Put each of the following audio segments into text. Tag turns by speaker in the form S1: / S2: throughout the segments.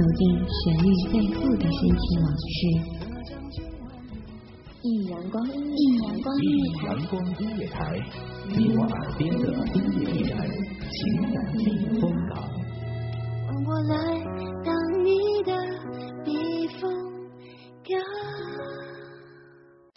S1: 走进旋律背后的深情往事。
S2: 一阳光，一阳光音乐台，
S3: 阳光音乐台，你我耳边的音乐驿站，情感避风港。
S2: 让我来当你的避风港。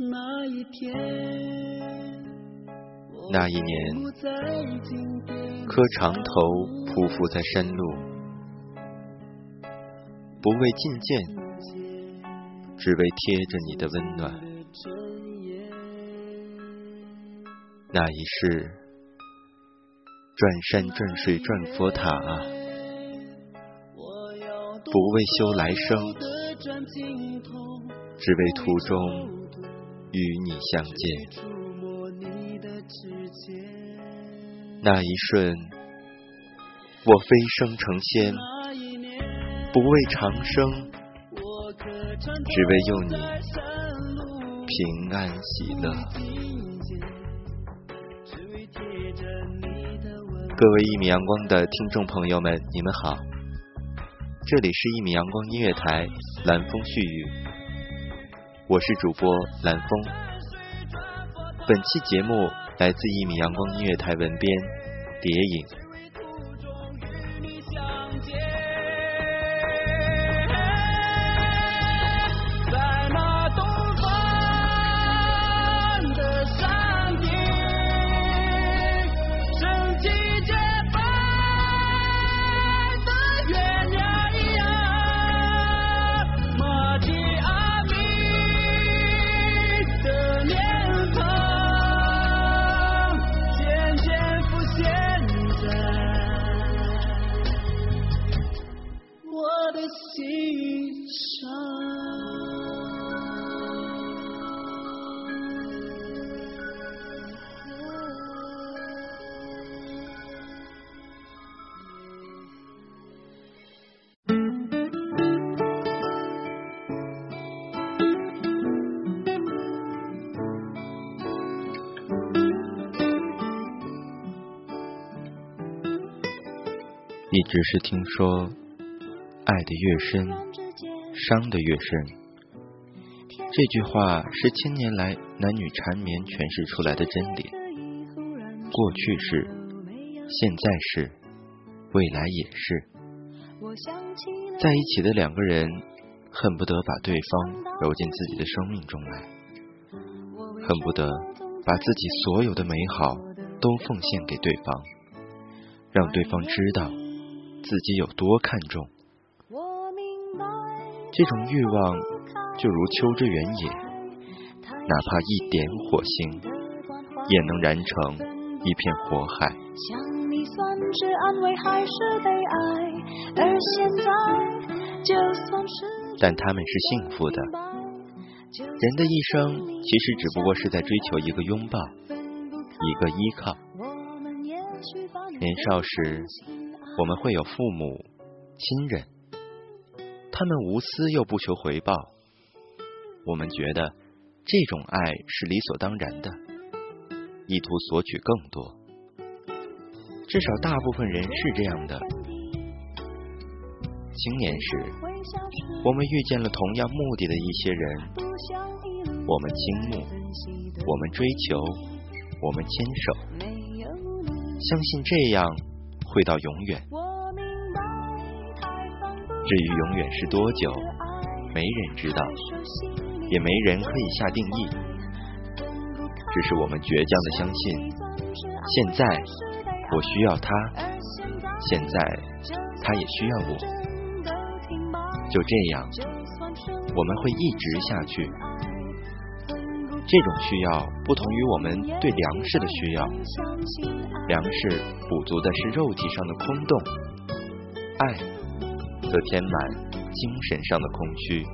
S4: 那一天，那一年，磕长头匍匐在山路，不为觐见，只为贴着你的温暖。那一世，转山转水转佛塔，不为修来生，只为途中与你相见。那一瞬，我飞升成仙，不为长生，只为佑你平安喜乐。各位一米阳光的听众朋友们，你们好，这里是一米阳光音乐台蓝风絮语，我是主播蓝风，本期节目。来自一米阳光音乐台文编蝶影。一直是听说，爱的越深，伤的越深。这句话是千年来男女缠绵诠释出来的真理。过去是，现在是，未来也是。在一起的两个人，恨不得把对方揉进自己的生命中来，恨不得把自己所有的美好都奉献给对方，让对方知道。自己有多看重，这种欲望就如秋之原野，哪怕一点火星，也能燃成一片火海。但他们是幸福的。人的一生其实只不过是在追求一个拥抱，一个依靠。年少时。我们会有父母、亲人，他们无私又不求回报，我们觉得这种爱是理所当然的，意图索取更多。至少大部分人是这样的。青年时，我们遇见了同样目的的一些人，我们倾慕，我们追求，我们牵手，相信这样。会到永远。至于永远是多久，没人知道，也没人可以下定义。只是我们倔强的相信，现在我需要他，现在他也需要我。就这样，我们会一直下去。这种需要不同于我们对粮食的需要，粮食补足的是肉体上的空洞，爱则填满精神上的空虚。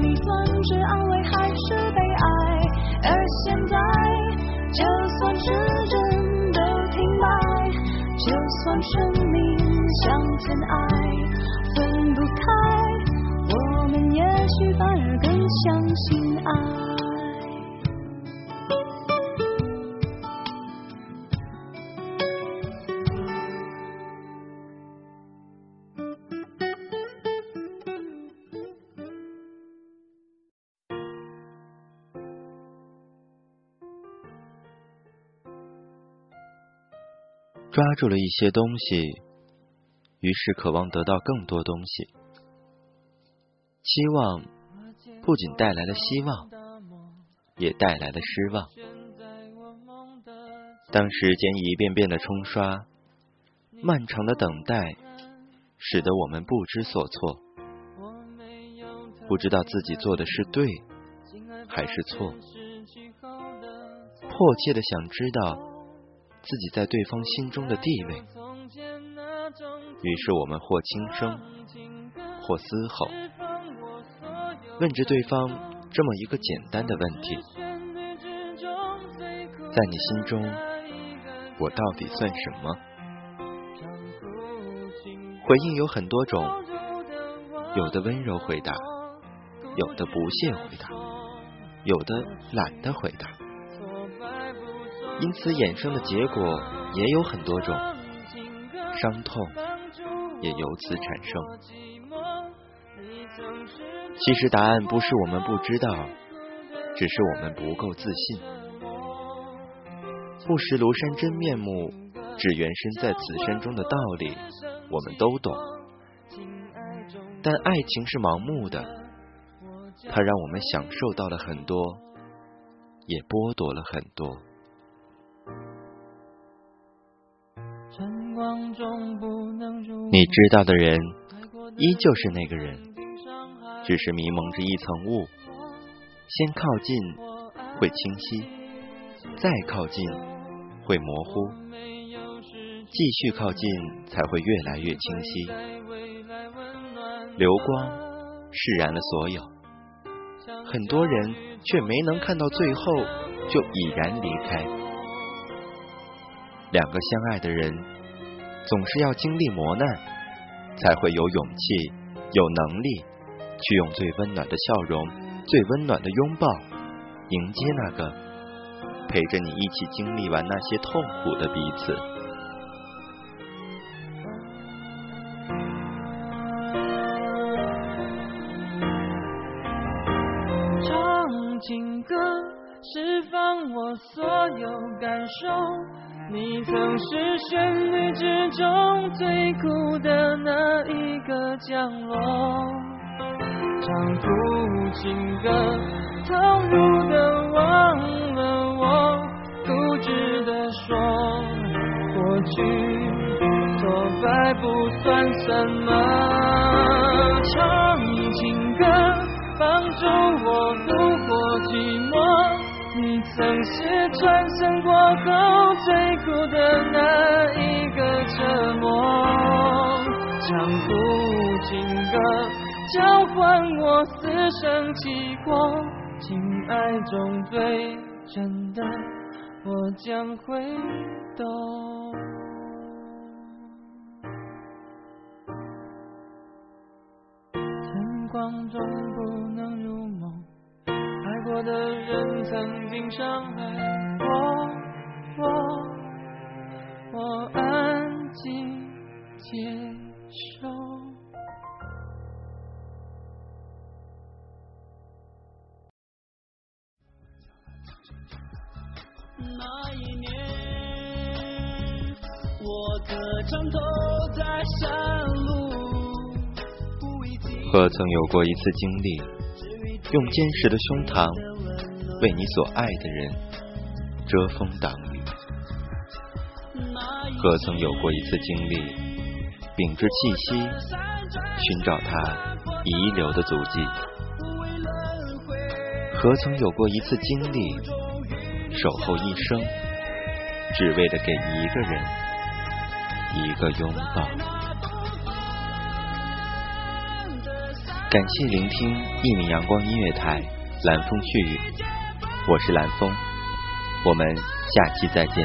S5: 你算是安慰还是悲哀而现在就算时针都停摆就算生命像尘埃分不开我们也许反而更相信爱。
S4: 抓住了一些东西，于是渴望得到更多东西。期望不仅带来了希望，也带来了失望。当时间一遍遍的冲刷，漫长的等待，使得我们不知所措，不知道自己做的是对还是错，迫切的想知道。自己在对方心中的地位，于是我们或轻声，或嘶吼，问着对方这么一个简单的问题：在你心中，我到底算什么？回应有很多种，有的温柔回答，有的不屑回答，有的懒得回答。因此衍生的结果也有很多种，伤痛也由此产生。其实答案不是我们不知道，只是我们不够自信。不识庐山真面目，只缘身在此山中的道理，我们都懂。但爱情是盲目的，它让我们享受到了很多，也剥夺了很多。你知道的人，依旧是那个人，只是迷蒙着一层雾。先靠近会清晰，再靠近会模糊，继续靠近才会越来越清晰。流光释然了所有，很多人却没能看到最后，就已然离开。两个相爱的人。总是要经历磨难，才会有勇气、有能力去用最温暖的笑容、最温暖的拥抱迎接那个陪着你一起经历完那些痛苦的彼此。
S6: 曾是旋律之中最苦的那一个降落，唱苦情歌，投入的忘了我，固执的说，过去挫败不算什么，唱情歌，帮助我度过。曾是转身过后最苦的那一个折磨，唱不情歌，交换我死生契阔，情爱中最真的，我将会懂。晨光中不能，过的人曾经伤害我，我我安静接受。
S5: 那一年，我磕长头在山路。
S4: 可曾有过一次经历，用坚实的胸膛为你所爱的人遮风挡雨？何曾有过一次经历，屏着气息寻找他遗留的足迹？何曾有过一次经历，守候一生，只为了给一个人一个拥抱？感谢聆听一米阳光音乐台蓝风絮语，我是蓝风，我们下期再见。